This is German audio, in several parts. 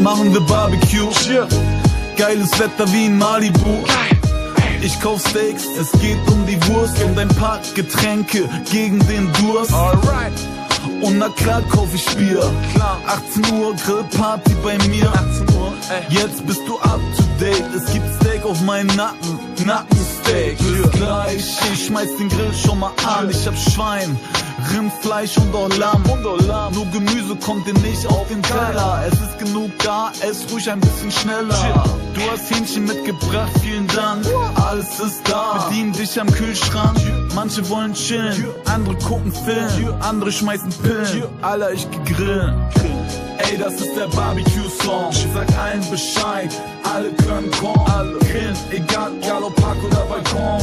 machen wir Barbecue. Geiles Wetter wie in Malibu. Ich kauf Steaks, es geht um die Wurst und ein paar Getränke gegen den Durst. Alright. Und na klar kauf ich Bier. 18 Uhr Grillparty bei mir. 18 Uhr, ey. Jetzt bist du up to date. Es gibt Steak auf meinen Nacken. Nackensteak. Bis gleich. Ich schmeiß den Grill schon mal an. Ich hab Schwein, Rindfleisch und auch Lamm. Nur Gemüse kommt dir nicht auf den Teller. Es ist genug da, ess ruhig ein bisschen schneller. Du hast Hähnchen mitgebracht, vielen Dank. Alles ist da. Bedien dich am Kühlschrank. Manche wollen chillen, andere gucken Film, andere schmeißen Pillen. Alter, ich gegrillt. Ey, das ist der Barbecue-Song. Sag allen Bescheid, alle können kommen. Alle grillen, egal, egal ob Park oder Balkon.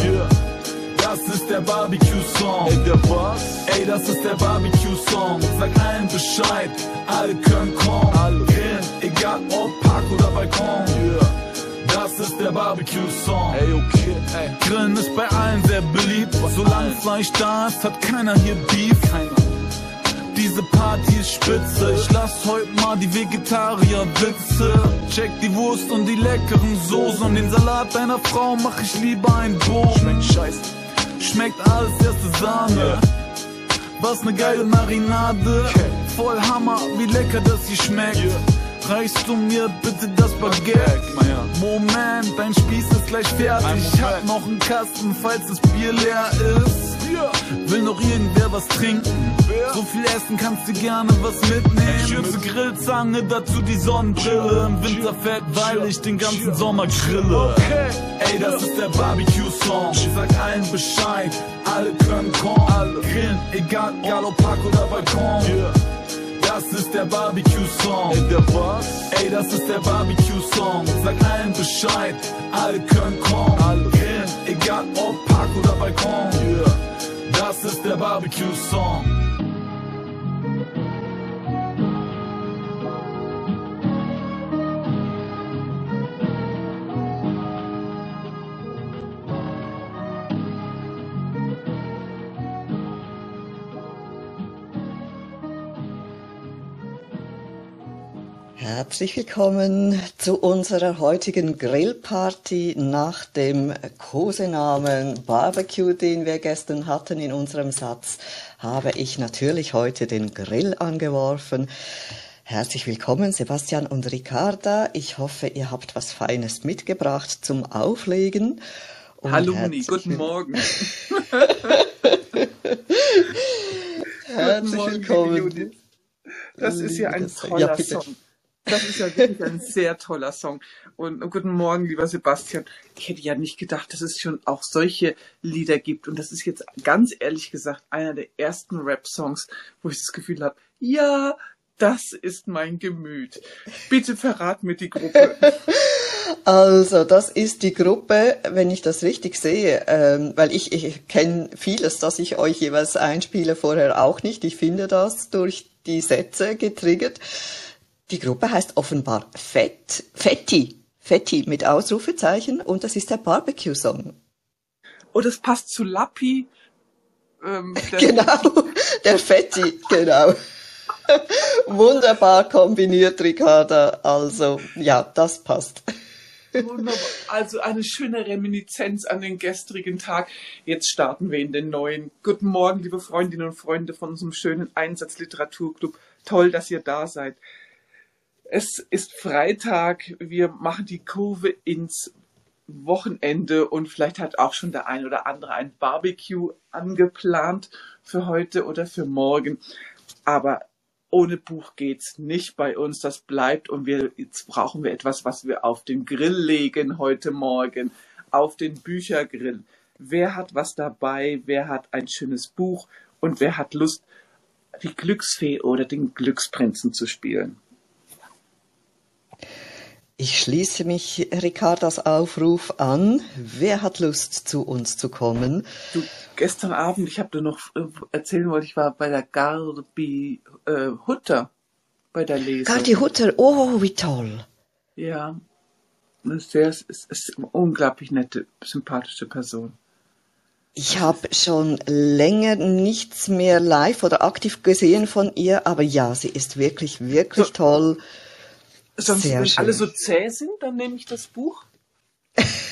Das ist der Barbecue-Song. Ey, der Boss. Ey, das ist der Barbecue-Song. Sag allen Bescheid, alle können kommen. Alle. Grillen, egal ob Park oder Balkon. Das ist der Barbecue-Song. Ey, okay, ey. Grillen ist bei allen sehr beliebt. Solange Fleisch da ist, hat keiner hier Beef. Diese Party ist spitze. Ich lass heute mal die Vegetarier Witze. Check die Wurst und die leckeren Soßen. Und den Salat deiner Frau mach ich lieber ein Bogen. Schmeckt scheiße. Schmeckt alles erste Sahne. Was ne geile Marinade. Voll Hammer, wie lecker das hier schmeckt. Reichst du mir bitte das Baguette? Moment, dein Spieß ist gleich fertig. Ich hab noch einen Kasten, falls das Bier leer ist. Will noch irgendwer was trinken? So viel essen kannst du gerne was mitnehmen. Schürze Grillzange, dazu die Sonnenbrille. Im Winter fett, weil ich den ganzen Sommer grille. Ey, das ist der Barbecue-Song. Sag allen Bescheid, alle können kommen. Alle grillen, egal, egal ob Park oder Balkon. Das ist der Barbecue-Song. Ey, der Boss. Ey, das ist der Barbecue-Song. Sag allen Bescheid, alle können kommen. Alle. Egal ob Park oder Balkon. Das ist der Barbecue-Song. Herzlich willkommen zu unserer heutigen Grillparty nach dem Kosenamen Barbecue, den wir gestern hatten in unserem Satz, habe ich natürlich heute den Grill angeworfen. Herzlich willkommen, Sebastian und Ricarda. Ich hoffe, ihr habt was Feines mitgebracht zum Auflegen. Und Hallo Moni, guten Morgen. Herzlich Morgen, willkommen. Das ist ja ein toller Ja. Song. Das ist ja wirklich ein sehr toller Song. Und guten Morgen, lieber Sebastian. Ich hätte ja nicht gedacht, dass es schon auch solche Lieder gibt. Und das ist jetzt ganz ehrlich gesagt einer der ersten Rap-Songs, wo ich das Gefühl habe, ja, das ist mein Gemüt. Bitte verrat mir die Gruppe. Also, das ist die Gruppe, wenn ich das richtig sehe, ähm, weil ich, ich kenne vieles, das ich euch jeweils einspiele, vorher auch nicht. Ich finde das durch die Sätze getriggert. Die Gruppe heißt offenbar Fett, Fetti, Fetti mit Ausrufezeichen und das ist der Barbecue-Song. Oh, das passt zu Lappi. Ähm, der- Genau, der Fetti, genau. Wunderbar kombiniert, Ricarda. Also, ja, das passt. Wunderbar. Also eine schöne Reminiszenz an den gestrigen Tag. Jetzt starten wir in den neuen. Guten Morgen, liebe Freundinnen und Freunde von unserem schönen Einsatzliteraturclub. Toll, dass ihr da seid. Es ist Freitag. Wir machen die Kurve ins Wochenende und vielleicht hat auch schon der ein oder andere ein Barbecue angeplant für heute oder für morgen. Aber ohne Buch geht's nicht bei uns. Das bleibt und wir jetzt brauchen wir etwas, was wir auf den Grill legen heute Morgen, auf den Büchergrill. Wer hat was dabei? Wer hat ein schönes Buch? Und wer hat Lust, die Glücksfee oder den Glücksprinzen zu spielen? Ich schließe mich Ricardas Aufruf an. Wer hat Lust, zu uns zu kommen? Du, gestern Abend, ich habe dir noch äh, erzählen wollte, ich war bei der Garbi äh, Hutter bei der Lesung. Gardi Hutter, oh, wie toll. Ja, eine sehr, ist, ist eine unglaublich nette, sympathische Person. Ich habe schon länger nichts mehr live oder aktiv gesehen von ihr, aber ja, sie ist wirklich, wirklich toll. Sonst, Sehr wenn schön. alle so zäh sind, dann nehme ich das Buch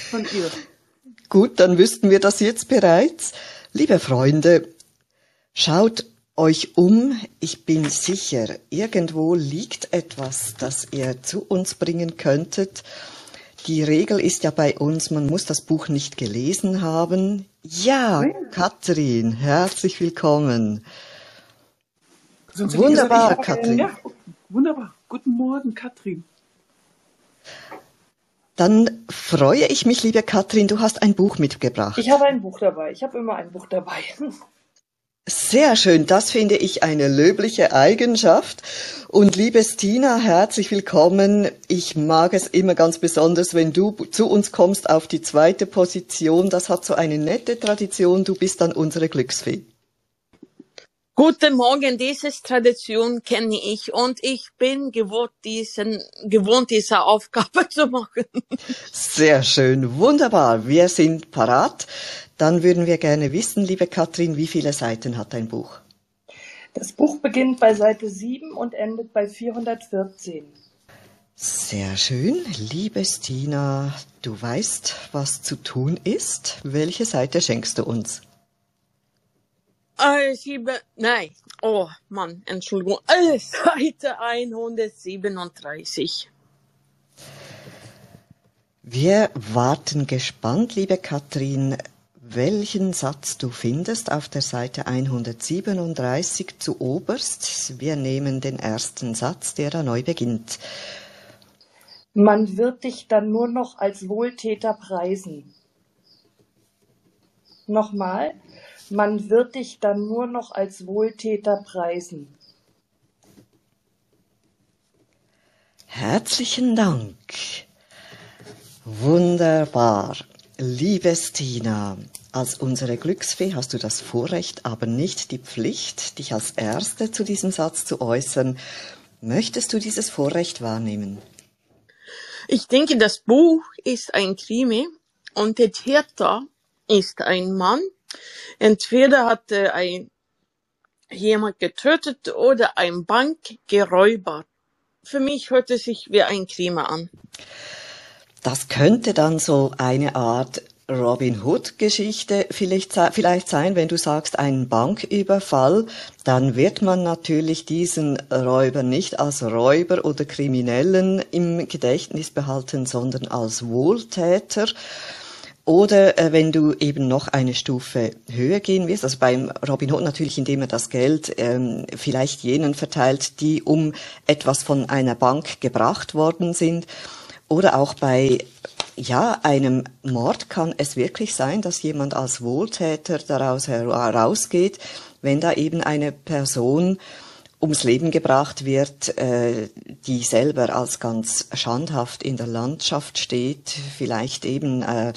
von ihr. Gut, dann wüssten wir das jetzt bereits. Liebe Freunde, schaut euch um. Ich bin sicher, irgendwo liegt etwas, das ihr zu uns bringen könntet. Die Regel ist ja bei uns, man muss das Buch nicht gelesen haben. Ja, Katrin, herzlich willkommen. Sonst Wunderbar, gesagt, ich- Katrin. Ja, wunderbar. Guten Morgen, Katrin. Dann freue ich mich, liebe Katrin, du hast ein Buch mitgebracht. Ich habe ein Buch dabei. Ich habe immer ein Buch dabei. Sehr schön, das finde ich eine löbliche Eigenschaft. Und liebe Stina, herzlich willkommen. Ich mag es immer ganz besonders, wenn du zu uns kommst auf die zweite Position. Das hat so eine nette Tradition. Du bist dann unsere Glücksfee. Guten Morgen, diese Tradition kenne ich und ich bin gewohnt, diesen, gewohnt, diese Aufgabe zu machen. Sehr schön, wunderbar. Wir sind parat. Dann würden wir gerne wissen, liebe Katrin, wie viele Seiten hat dein Buch? Das Buch beginnt bei Seite 7 und endet bei 414. Sehr schön. Liebe Stina, du weißt, was zu tun ist. Welche Seite schenkst du uns? Äh, sieben, nein, oh Mann, Entschuldigung, äh, Seite 137. Wir warten gespannt, liebe Katrin, welchen Satz du findest auf der Seite 137 zu oberst. Wir nehmen den ersten Satz, der da neu beginnt. Man wird dich dann nur noch als Wohltäter preisen. Nochmal. Man wird dich dann nur noch als Wohltäter preisen. Herzlichen Dank. Wunderbar. Liebe Stina, als unsere Glücksfee hast du das Vorrecht, aber nicht die Pflicht, dich als Erste zu diesem Satz zu äußern. Möchtest du dieses Vorrecht wahrnehmen? Ich denke, das Buch ist ein Krimi und der Täter ist ein Mann. Entweder hat er ein, jemand getötet oder ein Bank geräubert. Für mich hört es sich wie ein Krimi an. Das könnte dann so eine Art Robin Hood Geschichte vielleicht, vielleicht sein, wenn du sagst ein Banküberfall, dann wird man natürlich diesen Räuber nicht als Räuber oder Kriminellen im Gedächtnis behalten, sondern als Wohltäter. Oder äh, wenn du eben noch eine Stufe höher gehen wirst, also beim Robin Hood natürlich, indem er das Geld ähm, vielleicht jenen verteilt, die um etwas von einer Bank gebracht worden sind. Oder auch bei ja, einem Mord kann es wirklich sein, dass jemand als Wohltäter daraus herausgeht, wenn da eben eine Person ums Leben gebracht wird, äh, die selber als ganz schandhaft in der Landschaft steht, vielleicht eben äh,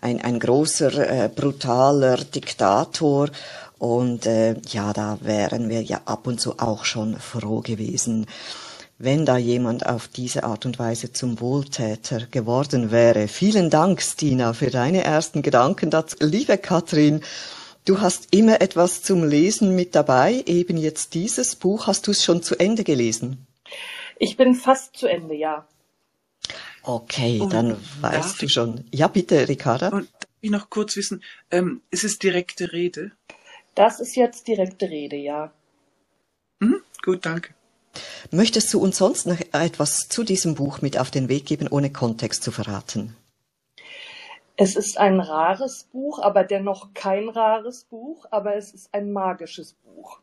ein, ein großer, äh, brutaler Diktator. Und äh, ja, da wären wir ja ab und zu auch schon froh gewesen, wenn da jemand auf diese Art und Weise zum Wohltäter geworden wäre. Vielen Dank, Stina, für deine ersten Gedanken dazu. Liebe Katrin, du hast immer etwas zum Lesen mit dabei. Eben jetzt dieses Buch. Hast du es schon zu Ende gelesen? Ich bin fast zu Ende, ja. Okay, Und dann weißt du ich- schon. Ja, bitte, Ricarda. Und darf ich noch kurz wissen, ähm, ist es direkte Rede? Das ist jetzt direkte Rede, ja. Mhm, gut, danke. Möchtest du uns sonst noch etwas zu diesem Buch mit auf den Weg geben, ohne Kontext zu verraten? Es ist ein rares Buch, aber dennoch kein rares Buch, aber es ist ein magisches Buch.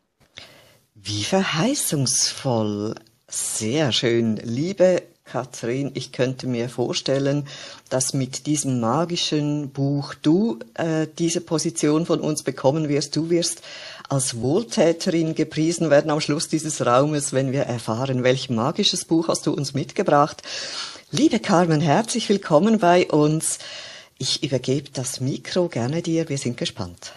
Wie verheißungsvoll. Sehr schön. Liebe Katrin, ich könnte mir vorstellen, dass mit diesem magischen Buch du äh, diese Position von uns bekommen wirst. Du wirst als Wohltäterin gepriesen werden am Schluss dieses Raumes, wenn wir erfahren, welch magisches Buch hast du uns mitgebracht. Liebe Carmen, herzlich willkommen bei uns. Ich übergebe das Mikro gerne dir. Wir sind gespannt.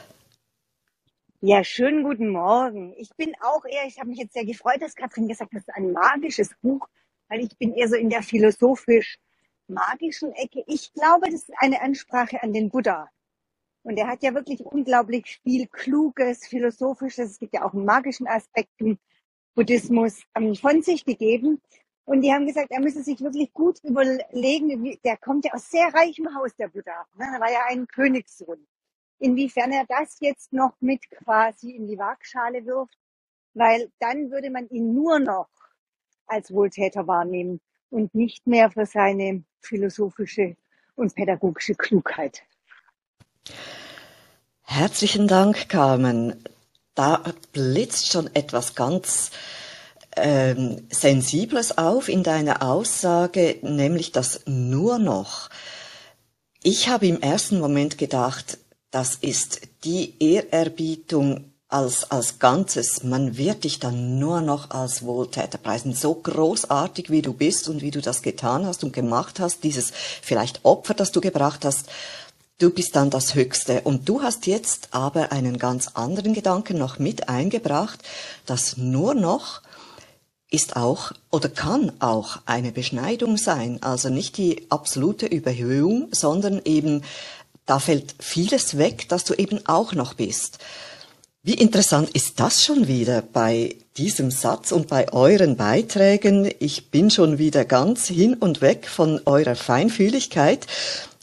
Ja, schönen guten Morgen. Ich bin auch eher, ich habe mich jetzt sehr gefreut, dass Katrin gesagt hat, es ist ein magisches Buch, weil ich bin eher so in der philosophisch-magischen Ecke. Ich glaube, das ist eine Ansprache an den Buddha. Und er hat ja wirklich unglaublich viel Kluges, Philosophisches, es gibt ja auch einen magischen Aspekt im Buddhismus ähm, von sich gegeben. Und die haben gesagt, er müsse sich wirklich gut überlegen, der kommt ja aus sehr reichem Haus, der Buddha. Ne? Er war ja ein Königssohn. Inwiefern er das jetzt noch mit quasi in die Waagschale wirft, weil dann würde man ihn nur noch als Wohltäter wahrnehmen und nicht mehr für seine philosophische und pädagogische Klugheit. Herzlichen Dank, Carmen. Da blitzt schon etwas ganz ähm, Sensibles auf in deiner Aussage, nämlich das nur noch. Ich habe im ersten Moment gedacht, das ist die Ehrerbietung als, als Ganzes. Man wird dich dann nur noch als Wohltäter preisen. So großartig wie du bist und wie du das getan hast und gemacht hast, dieses vielleicht Opfer, das du gebracht hast, du bist dann das Höchste. Und du hast jetzt aber einen ganz anderen Gedanken noch mit eingebracht, dass nur noch ist auch oder kann auch eine Beschneidung sein. Also nicht die absolute Überhöhung, sondern eben, da fällt vieles weg, dass du eben auch noch bist. Wie interessant ist das schon wieder bei diesem Satz und bei euren Beiträgen? Ich bin schon wieder ganz hin und weg von eurer Feinfühligkeit.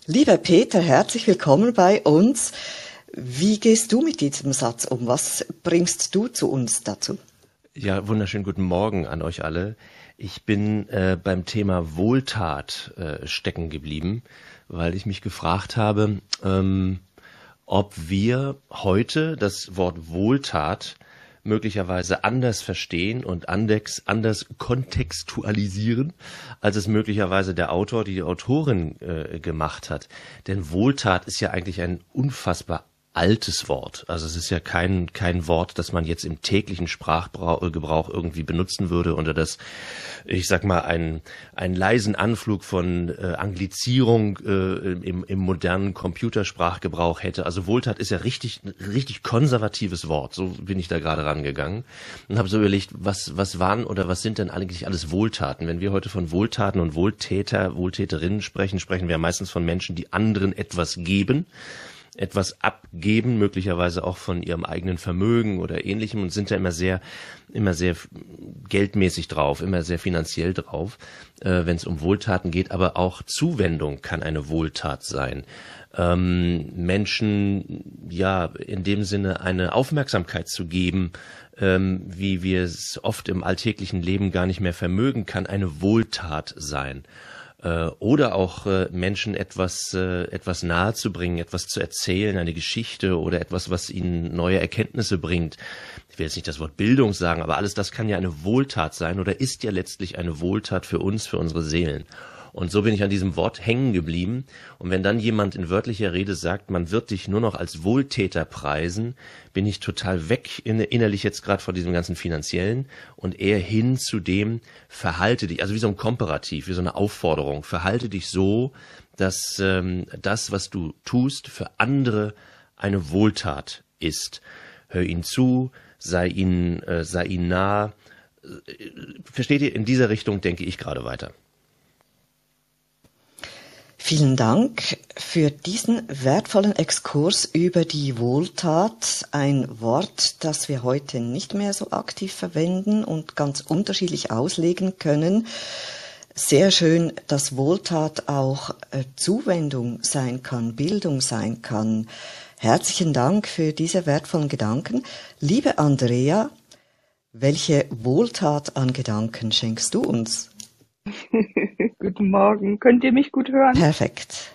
Lieber Peter, herzlich willkommen bei uns. Wie gehst du mit diesem Satz um? Was bringst du zu uns dazu? Ja, wunderschönen guten Morgen an euch alle. Ich bin äh, beim Thema Wohltat äh, stecken geblieben, weil ich mich gefragt habe, ähm, ob wir heute das Wort Wohltat möglicherweise anders verstehen und anders, anders kontextualisieren, als es möglicherweise der Autor, die Autorin äh, gemacht hat. Denn Wohltat ist ja eigentlich ein unfassbar altes Wort. Also es ist ja kein, kein Wort, das man jetzt im täglichen Sprachgebrauch irgendwie benutzen würde oder das, ich sag mal, einen, einen leisen Anflug von äh, Anglizierung äh, im, im modernen Computersprachgebrauch hätte. Also Wohltat ist ja richtig, richtig konservatives Wort. So bin ich da gerade rangegangen und habe so überlegt, was, was waren oder was sind denn eigentlich alles Wohltaten? Wenn wir heute von Wohltaten und Wohltäter, Wohltäterinnen sprechen, sprechen wir meistens von Menschen, die anderen etwas geben etwas abgeben, möglicherweise auch von ihrem eigenen Vermögen oder ähnlichem und sind da immer sehr, immer sehr geldmäßig drauf, immer sehr finanziell drauf, äh, wenn es um Wohltaten geht, aber auch Zuwendung kann eine Wohltat sein. Ähm, Menschen, ja, in dem Sinne eine Aufmerksamkeit zu geben, ähm, wie wir es oft im alltäglichen Leben gar nicht mehr vermögen, kann eine Wohltat sein äh, oder auch äh, Menschen etwas, äh, etwas nahe zu bringen, etwas zu erzählen, eine Geschichte oder etwas, was ihnen neue Erkenntnisse bringt. Ich will jetzt nicht das Wort Bildung sagen, aber alles das kann ja eine Wohltat sein oder ist ja letztlich eine Wohltat für uns, für unsere Seelen. Und so bin ich an diesem Wort hängen geblieben. Und wenn dann jemand in wörtlicher Rede sagt, man wird dich nur noch als Wohltäter preisen, bin ich total weg innerlich jetzt gerade vor diesem ganzen finanziellen und eher hin zu dem, verhalte dich, also wie so ein Komparativ, wie so eine Aufforderung, verhalte dich so, dass ähm, das, was du tust, für andere eine Wohltat ist. Hör ihnen zu, sei ihnen, äh, sei ihnen nah. Äh, versteht ihr, in dieser Richtung denke ich gerade weiter. Vielen Dank für diesen wertvollen Exkurs über die Wohltat, ein Wort, das wir heute nicht mehr so aktiv verwenden und ganz unterschiedlich auslegen können. Sehr schön, dass Wohltat auch äh, Zuwendung sein kann, Bildung sein kann. Herzlichen Dank für diese wertvollen Gedanken. Liebe Andrea, welche Wohltat an Gedanken schenkst du uns? Guten Morgen. Könnt ihr mich gut hören? Perfekt.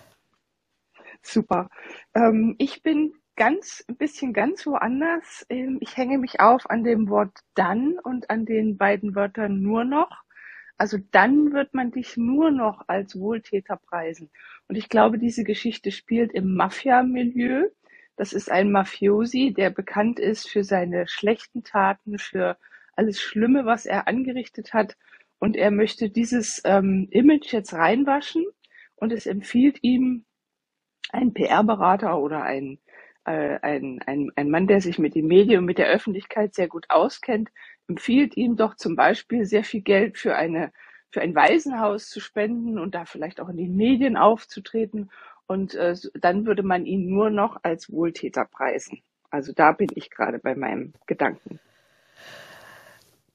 Super. Ähm, ich bin ganz, ein bisschen ganz woanders. Ähm, ich hänge mich auf an dem Wort dann und an den beiden Wörtern nur noch. Also dann wird man dich nur noch als Wohltäter preisen. Und ich glaube, diese Geschichte spielt im Mafia-Milieu. Das ist ein Mafiosi, der bekannt ist für seine schlechten Taten, für alles Schlimme, was er angerichtet hat und er möchte dieses ähm, Image jetzt reinwaschen und es empfiehlt ihm ein PR-Berater oder ein, äh, ein, ein, ein Mann, der sich mit den Medien und mit der Öffentlichkeit sehr gut auskennt, empfiehlt ihm doch zum Beispiel sehr viel Geld für eine für ein Waisenhaus zu spenden und da vielleicht auch in den Medien aufzutreten. Und äh, dann würde man ihn nur noch als Wohltäter preisen. Also da bin ich gerade bei meinem Gedanken.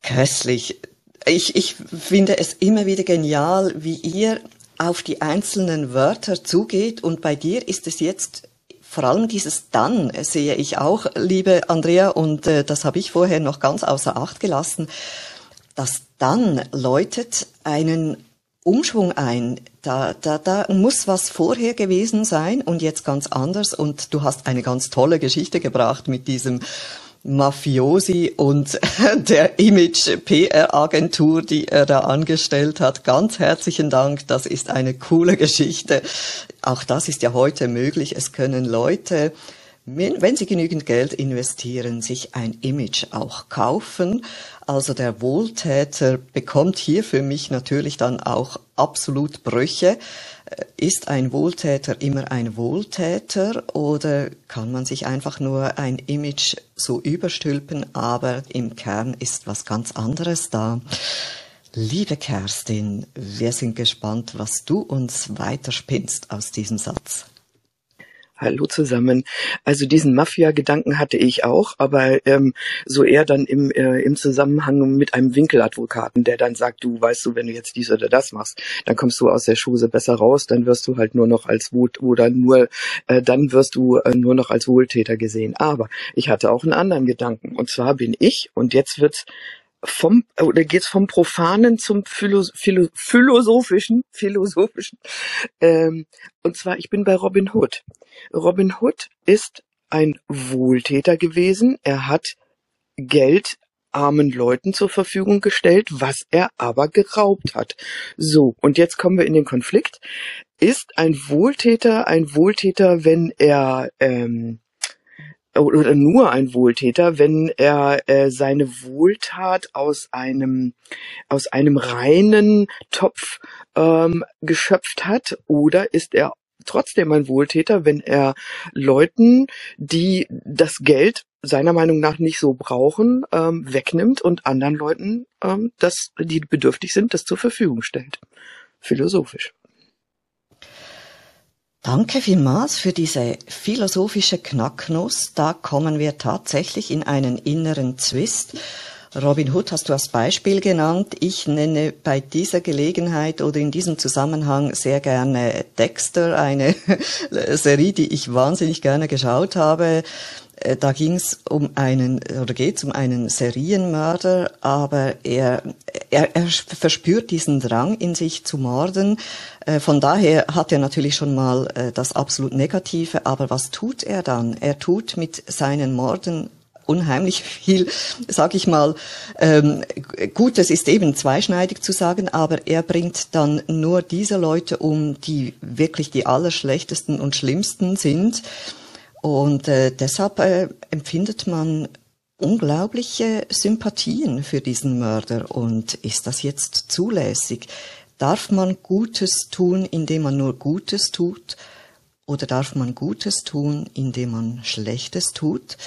Köstlich Ich, ich finde es immer wieder genial, wie ihr auf die einzelnen Wörter zugeht und bei dir ist es jetzt vor allem dieses dann sehe ich auch, liebe Andrea, und äh, das habe ich vorher noch ganz außer Acht gelassen. Das dann läutet einen Umschwung ein. Da, da, da muss was vorher gewesen sein und jetzt ganz anders. Und du hast eine ganz tolle Geschichte gebracht mit diesem Mafiosi und der Image-PR-Agentur, die er da angestellt hat. Ganz herzlichen Dank. Das ist eine coole Geschichte. Auch das ist ja heute möglich. Es können Leute wenn Sie genügend Geld investieren, sich ein Image auch kaufen. Also der Wohltäter bekommt hier für mich natürlich dann auch absolut Brüche. Ist ein Wohltäter immer ein Wohltäter oder kann man sich einfach nur ein Image so überstülpen, aber im Kern ist was ganz anderes da. Liebe Kerstin, wir sind gespannt, was du uns weiterspinnst aus diesem Satz. Hallo zusammen. Also diesen Mafia-Gedanken hatte ich auch, aber ähm, so eher dann im, äh, im Zusammenhang mit einem Winkeladvokaten, der dann sagt, du weißt du, wenn du jetzt dies oder das machst, dann kommst du aus der Schuse besser raus, dann wirst du halt nur noch als Wut oder nur, äh, dann wirst du äh, nur noch als Wohltäter gesehen. Aber ich hatte auch einen anderen Gedanken. Und zwar bin ich, und jetzt wird's vom oder geht's vom profanen zum Philo, Philo, philosophischen philosophischen ähm, und zwar ich bin bei Robin Hood. Robin Hood ist ein Wohltäter gewesen. Er hat Geld armen Leuten zur Verfügung gestellt, was er aber geraubt hat. So, und jetzt kommen wir in den Konflikt. Ist ein Wohltäter ein Wohltäter, wenn er ähm, oder nur ein Wohltäter, wenn er äh, seine Wohltat aus einem aus einem reinen Topf ähm, geschöpft hat, oder ist er trotzdem ein Wohltäter, wenn er Leuten, die das Geld seiner Meinung nach nicht so brauchen, ähm, wegnimmt und anderen Leuten, ähm, das, die bedürftig sind, das zur Verfügung stellt. Philosophisch. Danke vielmals für diese philosophische Knacknuss. Da kommen wir tatsächlich in einen inneren Zwist. Robin Hood hast du als Beispiel genannt. Ich nenne bei dieser Gelegenheit oder in diesem Zusammenhang sehr gerne Dexter, eine Serie, die ich wahnsinnig gerne geschaut habe. Äh, da ging es um einen oder geht es um einen Serienmörder, aber er, er, er verspürt diesen Drang in sich zu morden. Äh, von daher hat er natürlich schon mal äh, das absolut Negative, aber was tut er dann? Er tut mit seinen Morden unheimlich viel, sag ich mal, ähm, Gutes ist eben zweischneidig zu sagen, aber er bringt dann nur diese Leute um, die wirklich die allerschlechtesten und schlimmsten sind. Und äh, deshalb äh, empfindet man unglaubliche Sympathien für diesen Mörder. Und ist das jetzt zulässig? Darf man Gutes tun, indem man nur Gutes tut? Oder darf man Gutes tun, indem man Schlechtes tut?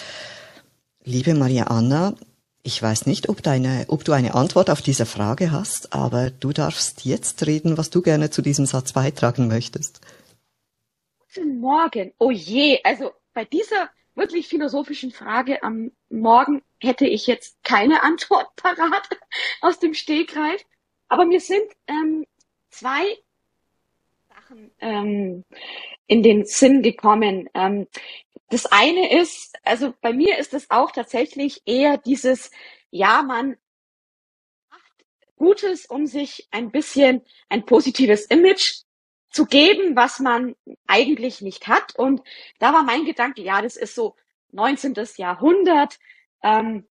Liebe Maria Anna, ich weiß nicht, ob, deine, ob du eine Antwort auf diese Frage hast, aber du darfst jetzt reden, was du gerne zu diesem Satz beitragen möchtest. Guten Morgen. Oh je, also bei dieser wirklich philosophischen Frage am Morgen hätte ich jetzt keine Antwort parat aus dem Stegreif. Aber mir sind ähm, zwei Sachen ähm, in den Sinn gekommen. Ähm, das eine ist, also bei mir ist es auch tatsächlich eher dieses, ja, man macht Gutes, um sich ein bisschen ein positives Image zu geben, was man eigentlich nicht hat. Und da war mein Gedanke, ja, das ist so 19. Jahrhundert. Ähm,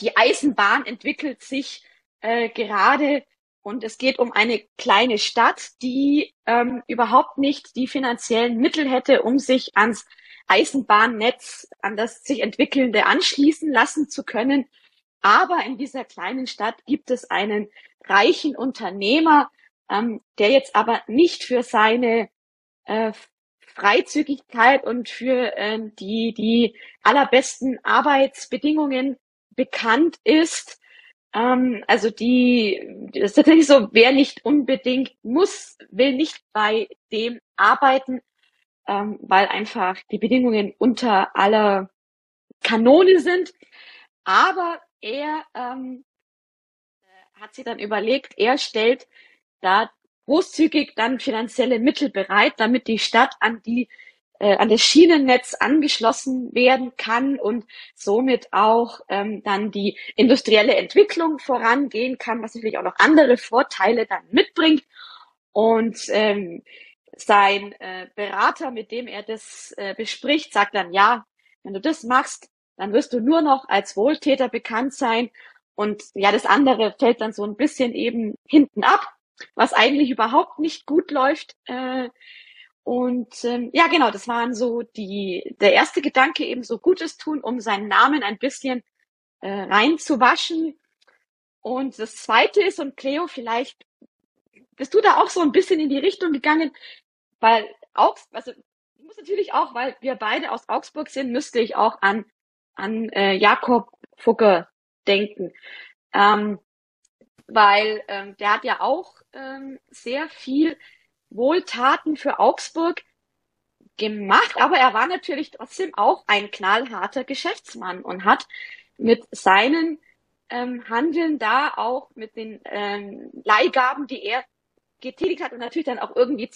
die Eisenbahn entwickelt sich äh, gerade und es geht um eine kleine Stadt, die ähm, überhaupt nicht die finanziellen Mittel hätte, um sich ans Eisenbahnnetz, an das sich entwickelnde anschließen lassen zu können. Aber in dieser kleinen Stadt gibt es einen reichen Unternehmer, ähm, der jetzt aber nicht für seine äh, Freizügigkeit und für äh, die, die allerbesten Arbeitsbedingungen bekannt ist. Ähm, also die, das ist tatsächlich so, wer nicht unbedingt muss, will nicht bei dem arbeiten, ähm, weil einfach die Bedingungen unter aller Kanone sind. Aber er ähm, hat sie dann überlegt, er stellt da großzügig dann finanzielle Mittel bereit, damit die Stadt an die äh, an das Schienennetz angeschlossen werden kann und somit auch ähm, dann die industrielle Entwicklung vorangehen kann, was natürlich auch noch andere Vorteile dann mitbringt. Und ähm, sein äh, Berater, mit dem er das äh, bespricht, sagt dann, ja, wenn du das machst, dann wirst du nur noch als Wohltäter bekannt sein. Und ja, das andere fällt dann so ein bisschen eben hinten ab, was eigentlich überhaupt nicht gut läuft. Äh, und ähm, ja, genau, das waren so die, der erste Gedanke, eben so Gutes tun, um seinen Namen ein bisschen äh, reinzuwaschen. Und das zweite ist, und Cleo, vielleicht bist du da auch so ein bisschen in die Richtung gegangen, weil auch, also ich muss natürlich auch, weil wir beide aus Augsburg sind, müsste ich auch an, an äh, Jakob Fugger denken. Ähm, weil ähm, der hat ja auch ähm, sehr viel Wohltaten für Augsburg gemacht, aber er war natürlich trotzdem auch ein knallharter Geschäftsmann und hat mit seinen ähm, Handeln da auch mit den ähm, Leihgaben, die er getätigt hat und natürlich dann auch irgendwie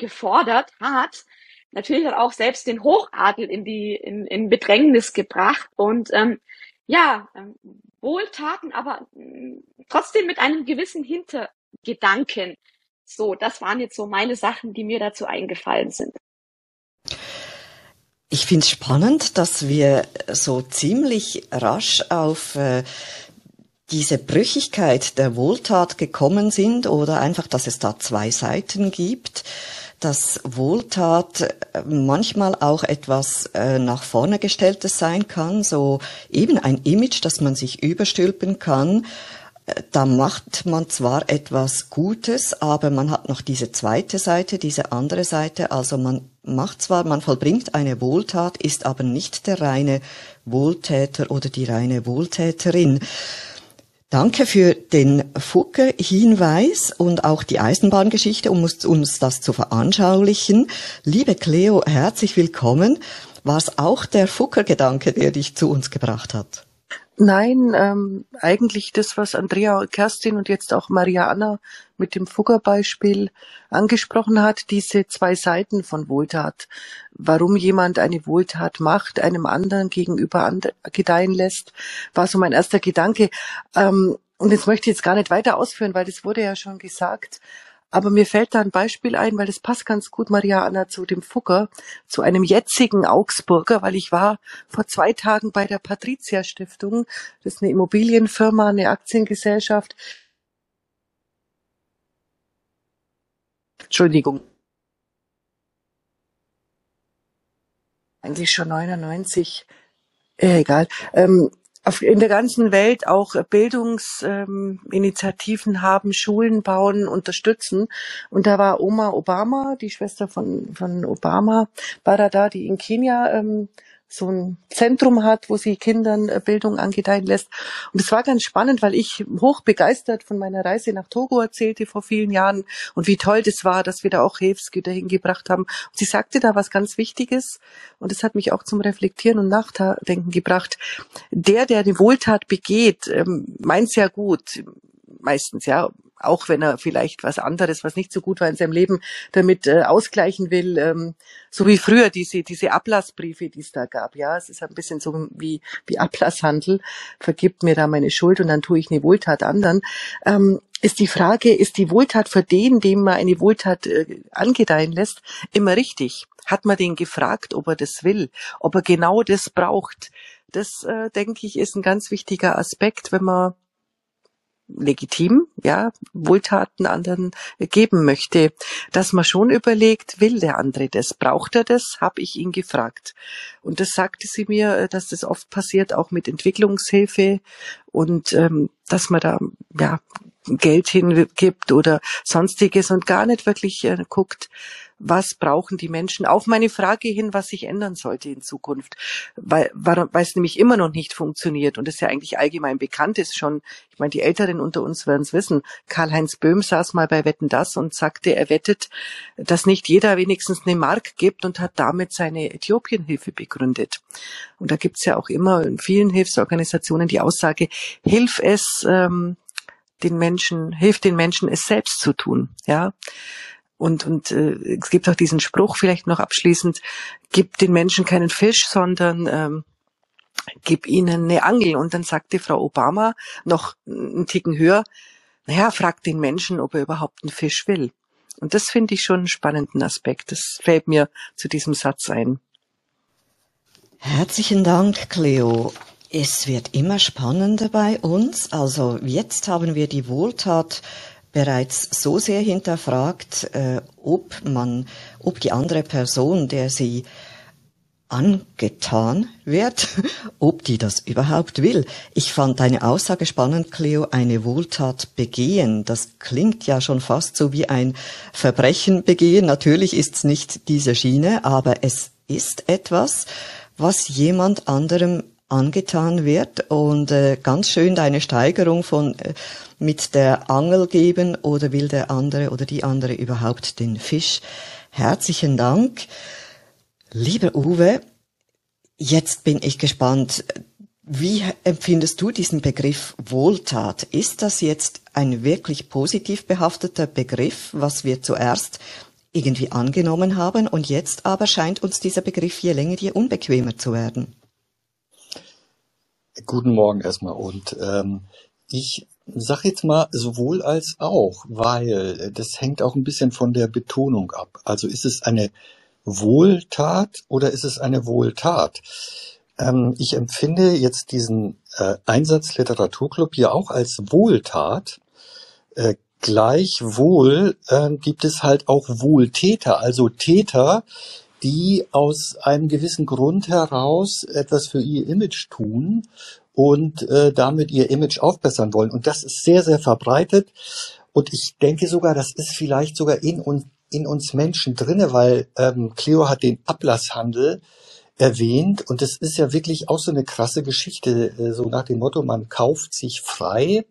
zurückgefordert hat, natürlich dann auch selbst den Hochadel in die in, in Bedrängnis gebracht und ähm, ja ähm, Wohltaten, aber ähm, trotzdem mit einem gewissen Hintergedanken. So, das waren jetzt so meine Sachen, die mir dazu eingefallen sind. Ich finde es spannend, dass wir so ziemlich rasch auf äh, diese Brüchigkeit der Wohltat gekommen sind oder einfach, dass es da zwei Seiten gibt, dass Wohltat äh, manchmal auch etwas äh, nach vorne gestelltes sein kann, so eben ein Image, das man sich überstülpen kann da macht man zwar etwas Gutes, aber man hat noch diese zweite Seite, diese andere Seite. Also man macht zwar, man vollbringt eine Wohltat, ist aber nicht der reine Wohltäter oder die reine Wohltäterin. Danke für den Fucke-Hinweis und auch die Eisenbahngeschichte, um uns das zu veranschaulichen. Liebe Cleo, herzlich willkommen. War es auch der Fucker-Gedanke, der dich zu uns gebracht hat? Nein, ähm, eigentlich das, was Andrea, Kerstin und jetzt auch Maria Anna mit dem Fugger-Beispiel angesprochen hat, diese zwei Seiten von Wohltat. Warum jemand eine Wohltat macht, einem anderen gegenüber gedeihen lässt, war so mein erster Gedanke. Ähm, und jetzt möchte ich jetzt gar nicht weiter ausführen, weil das wurde ja schon gesagt. Aber mir fällt da ein Beispiel ein, weil das passt ganz gut, Maria Anna, zu dem Fugger, zu einem jetzigen Augsburger, weil ich war vor zwei Tagen bei der Patricia Stiftung. Das ist eine Immobilienfirma, eine Aktiengesellschaft. Entschuldigung. Eigentlich schon 99. Äh, egal. Ähm, auf, in der ganzen Welt auch Bildungsinitiativen ähm, haben, Schulen bauen, unterstützen. Und da war Oma Obama, die Schwester von, von Obama, war da da, die in Kenia ähm, so ein Zentrum hat, wo sie Kindern äh, Bildung angedeihen lässt. Und es war ganz spannend, weil ich hoch begeistert von meiner Reise nach Togo erzählte vor vielen Jahren und wie toll das war, dass wir da auch Hilfsgüter hingebracht haben. Und sie sagte da was ganz Wichtiges und es hat mich auch zum Reflektieren und Nachdenken gebracht. Der, der die Wohltat begeht, ähm, meint ja gut, meistens, ja, auch wenn er vielleicht was anderes, was nicht so gut war in seinem Leben, damit äh, ausgleichen will, ähm, so wie früher diese diese Ablassbriefe, die es da gab. Ja, es ist ein bisschen so wie wie Ablasshandel. Vergibt mir da meine Schuld und dann tue ich eine Wohltat anderen. Ähm, ist die Frage, ist die Wohltat für den, dem man eine Wohltat äh, angedeihen lässt, immer richtig? Hat man den gefragt, ob er das will, ob er genau das braucht? Das, äh, denke ich, ist ein ganz wichtiger Aspekt, wenn man legitim, ja, Wohltaten anderen geben möchte, dass man schon überlegt, will der andere das, braucht er das, habe ich ihn gefragt. Und das sagte sie mir, dass das oft passiert, auch mit Entwicklungshilfe und ähm, dass man da ja Geld hingibt oder sonstiges und gar nicht wirklich äh, guckt, was brauchen die Menschen, auf meine Frage hin, was sich ändern sollte in Zukunft, weil, weil es nämlich immer noch nicht funktioniert und es ja eigentlich allgemein bekannt ist schon. Ich meine, die Älteren unter uns werden es wissen. Karl-Heinz Böhm saß mal bei Wetten das und sagte, er wettet, dass nicht jeder wenigstens eine Mark gibt und hat damit seine Äthiopienhilfe begründet. Und da gibt's ja auch immer in vielen Hilfsorganisationen die Aussage, hilf es, ähm, den Menschen, hilft den Menschen, es selbst zu tun, ja. Und, und äh, es gibt auch diesen Spruch vielleicht noch abschließend, gib den Menschen keinen Fisch, sondern ähm, gib ihnen eine Angel. Und dann sagte Frau Obama noch einen Ticken höher, naja, frag den Menschen, ob er überhaupt einen Fisch will. Und das finde ich schon einen spannenden Aspekt. Das fällt mir zu diesem Satz ein. Herzlichen Dank, Cleo. Es wird immer spannender bei uns. Also jetzt haben wir die Wohltat bereits so sehr hinterfragt, äh, ob man, ob die andere Person, der sie angetan wird, ob die das überhaupt will. Ich fand deine Aussage spannend, Cleo, eine Wohltat begehen. Das klingt ja schon fast so wie ein Verbrechen begehen. Natürlich ist's nicht diese Schiene, aber es ist etwas, was jemand anderem angetan wird und äh, ganz schön deine Steigerung von äh, mit der Angel geben oder will der andere oder die andere überhaupt den Fisch. Herzlichen Dank. Lieber Uwe, jetzt bin ich gespannt. Wie empfindest du diesen Begriff Wohltat? Ist das jetzt ein wirklich positiv behafteter Begriff, was wir zuerst irgendwie angenommen haben und jetzt aber scheint uns dieser Begriff je länger je unbequemer zu werden? Guten Morgen erstmal und ähm, ich sag jetzt mal sowohl als auch, weil das hängt auch ein bisschen von der Betonung ab. Also ist es eine Wohltat oder ist es eine Wohltat? Ähm, ich empfinde jetzt diesen äh, Einsatz Literaturclub hier auch als Wohltat. Äh, gleichwohl äh, gibt es halt auch Wohltäter, also Täter, die aus einem gewissen Grund heraus etwas für ihr Image tun und äh, damit ihr Image aufbessern wollen. Und das ist sehr, sehr verbreitet. Und ich denke sogar, das ist vielleicht sogar in, uns in uns Menschen drinne, weil ähm, Cleo hat den Ablasshandel erwähnt und das ist ja wirklich auch so eine krasse Geschichte, äh, so nach dem Motto, man kauft sich frei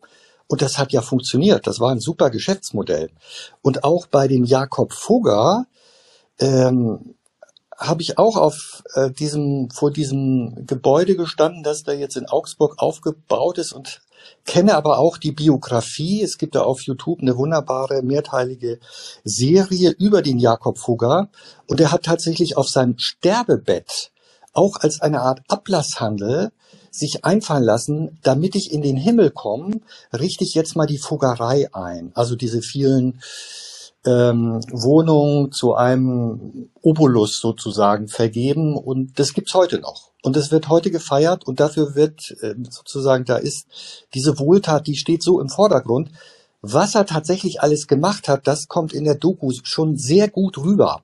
und das hat ja funktioniert. Das war ein super Geschäftsmodell. Und auch bei dem Jakob Fugger ähm, habe ich auch auf äh, diesem vor diesem Gebäude gestanden, das da jetzt in Augsburg aufgebaut ist und kenne aber auch die Biografie. Es gibt da auf YouTube eine wunderbare mehrteilige Serie über den Jakob Fugger und er hat tatsächlich auf seinem Sterbebett auch als eine Art Ablasshandel sich einfallen lassen, damit ich in den Himmel komme, richte ich jetzt mal die Fuggerei ein. Also diese vielen ähm, Wohnungen zu einem Obolus sozusagen vergeben und das gibt's heute noch. Und es wird heute gefeiert und dafür wird äh, sozusagen, da ist diese Wohltat, die steht so im Vordergrund. Was er tatsächlich alles gemacht hat, das kommt in der Doku schon sehr gut rüber.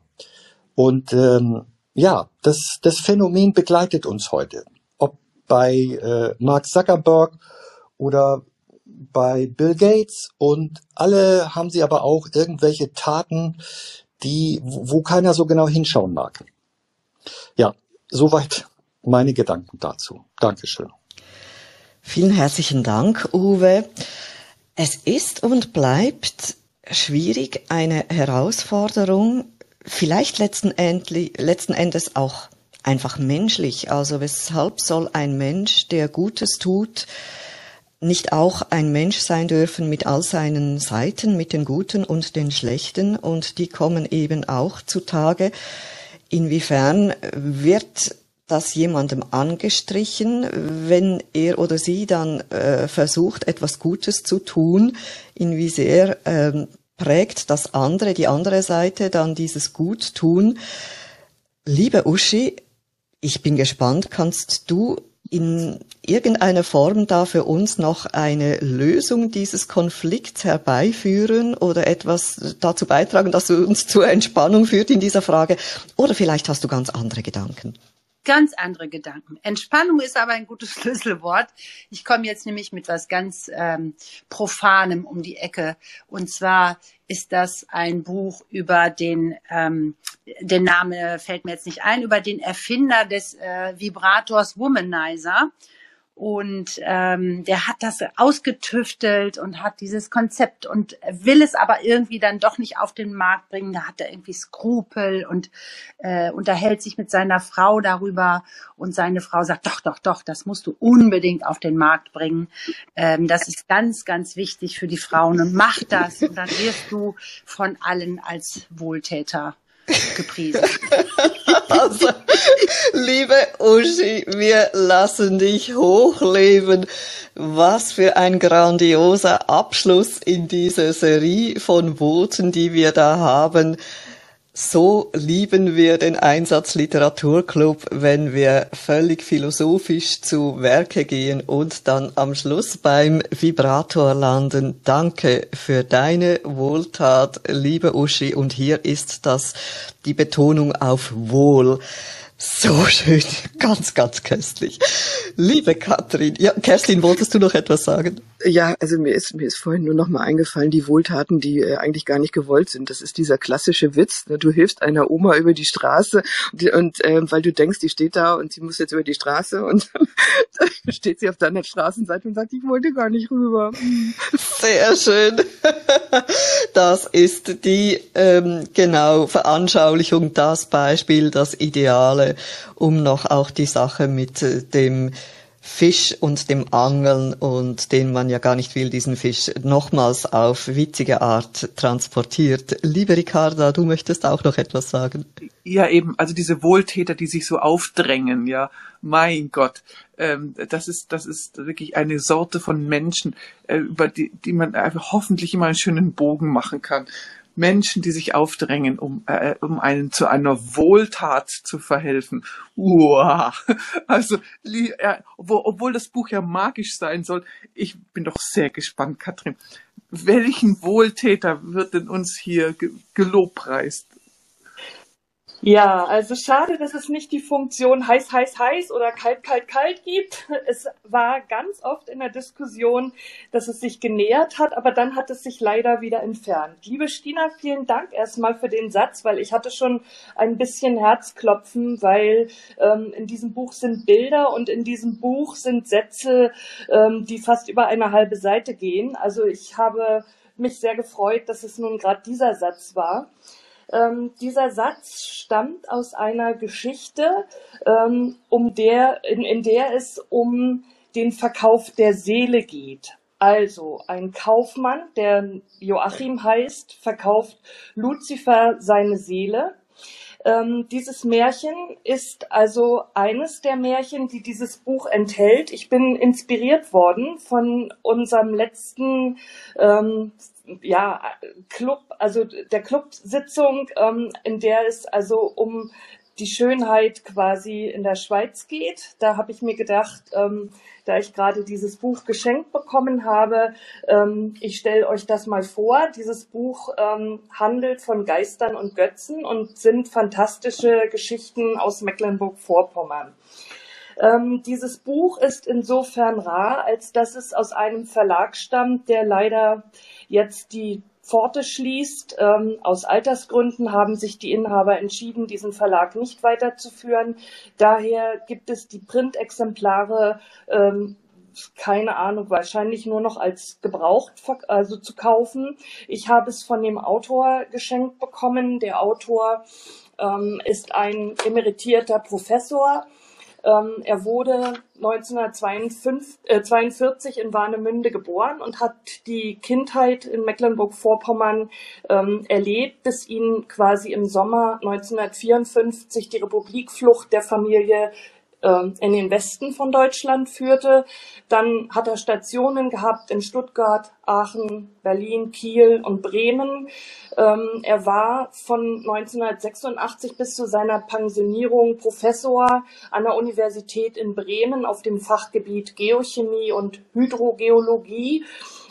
Und ähm, ja, das, das Phänomen begleitet uns heute. Ob bei äh, Mark Zuckerberg oder bei Bill Gates und alle haben sie aber auch irgendwelche Taten, die, wo keiner so genau hinschauen mag. Ja, soweit meine Gedanken dazu. Dankeschön. Vielen herzlichen Dank, Uwe. Es ist und bleibt schwierig, eine Herausforderung, vielleicht letzten, Endli letzten Endes auch einfach menschlich. Also weshalb soll ein Mensch, der Gutes tut, nicht auch ein Mensch sein dürfen mit all seinen Seiten, mit den guten und den schlechten, und die kommen eben auch zutage. Inwiefern wird das jemandem angestrichen, wenn er oder sie dann äh, versucht, etwas Gutes zu tun, inwie sehr ähm, prägt das andere, die andere Seite dann dieses Gut tun. Liebe Uschi, ich bin gespannt, kannst du in irgendeiner Form da für uns noch eine Lösung dieses Konflikts herbeiführen oder etwas dazu beitragen, dass du uns zur Entspannung führt in dieser Frage? Oder vielleicht hast du ganz andere Gedanken? ganz andere Gedanken. Entspannung ist aber ein gutes Schlüsselwort. Ich komme jetzt nämlich mit was ganz ähm, Profanem um die Ecke. Und zwar ist das ein Buch über den, ähm, der Name fällt mir jetzt nicht ein, über den Erfinder des äh, Vibrators Womanizer. Und ähm, der hat das ausgetüftelt und hat dieses Konzept und will es aber irgendwie dann doch nicht auf den Markt bringen. Da hat er irgendwie Skrupel und äh, unterhält sich mit seiner Frau darüber und seine Frau sagt, doch, doch, doch, das musst du unbedingt auf den Markt bringen. Ähm, das ist ganz, ganz wichtig für die Frauen und mach das und dann wirst du von allen als Wohltäter gepriesen. Also, liebe Uschi, wir lassen dich hochleben. Was für ein grandioser Abschluss in dieser Serie von Voten, die wir da haben. So lieben wir den Einsatz Literaturclub, wenn wir völlig philosophisch zu Werke gehen und dann am Schluss beim Vibrator landen. Danke für deine Wohltat, liebe Uschi. Und hier ist das die Betonung auf Wohl. So schön, ganz, ganz köstlich. Liebe Katrin, ja, Kerstin, wolltest du noch etwas sagen? Ja, also mir ist mir ist vorhin nur noch mal eingefallen, die Wohltaten, die äh, eigentlich gar nicht gewollt sind. Das ist dieser klassische Witz. Ne? Du hilfst einer Oma über die Straße und, und äh, weil du denkst, die steht da und sie muss jetzt über die Straße und dann steht sie auf deiner Straßenseite und sagt, ich wollte gar nicht rüber. Sehr schön. Das ist die ähm, genau Veranschaulichung, das Beispiel, das Ideale, um noch auch die Sache mit äh, dem Fisch und dem Angeln und den man ja gar nicht will, diesen Fisch nochmals auf witzige Art transportiert. Liebe Ricarda, du möchtest auch noch etwas sagen. Ja, eben, also diese Wohltäter, die sich so aufdrängen, ja, mein Gott, ähm, das ist, das ist wirklich eine Sorte von Menschen, äh, über die, die man einfach hoffentlich immer einen schönen Bogen machen kann. Menschen, die sich aufdrängen, um, äh, um einen zu einer Wohltat zu verhelfen. Uah. Also, ja, obwohl, obwohl das Buch ja magisch sein soll, ich bin doch sehr gespannt, Katrin. Welchen Wohltäter wird denn uns hier ge gelobpreist? Ja, also schade, dass es nicht die Funktion heiß, heiß, heiß oder kalt, kalt, kalt gibt. Es war ganz oft in der Diskussion, dass es sich genähert hat, aber dann hat es sich leider wieder entfernt. Liebe Stina, vielen Dank erstmal für den Satz, weil ich hatte schon ein bisschen Herzklopfen, weil ähm, in diesem Buch sind Bilder und in diesem Buch sind Sätze, ähm, die fast über eine halbe Seite gehen. Also ich habe mich sehr gefreut, dass es nun gerade dieser Satz war. Ähm, dieser Satz stammt aus einer Geschichte, ähm, um der, in, in der es um den Verkauf der Seele geht. Also ein Kaufmann, der Joachim heißt, verkauft Luzifer seine Seele. Ähm, dieses Märchen ist also eines der Märchen, die dieses Buch enthält. Ich bin inspiriert worden von unserem letzten ähm, ja, Club, also der Clubsitzung, ähm, in der es also um die Schönheit quasi in der Schweiz geht. Da habe ich mir gedacht, ähm, da ich gerade dieses Buch geschenkt bekommen habe, ähm, ich stelle euch das mal vor. Dieses Buch ähm, handelt von Geistern und Götzen und sind fantastische Geschichten aus Mecklenburg-Vorpommern. Ähm, dieses Buch ist insofern rar, als dass es aus einem Verlag stammt, der leider jetzt die Pforte schließt. Ähm, aus Altersgründen haben sich die Inhaber entschieden, diesen Verlag nicht weiterzuführen. Daher gibt es die Printexemplare ähm, keine Ahnung, wahrscheinlich nur noch als gebraucht also zu kaufen. Ich habe es von dem Autor geschenkt bekommen. Der Autor ähm, ist ein emeritierter Professor ähm, er wurde 1942 äh, in Warnemünde geboren und hat die Kindheit in Mecklenburg-Vorpommern ähm, erlebt, bis ihn quasi im Sommer 1954 die Republikflucht der Familie in den Westen von Deutschland führte. Dann hat er Stationen gehabt in Stuttgart, Aachen, Berlin, Kiel und Bremen. Ähm, er war von 1986 bis zu seiner Pensionierung Professor an der Universität in Bremen auf dem Fachgebiet Geochemie und Hydrogeologie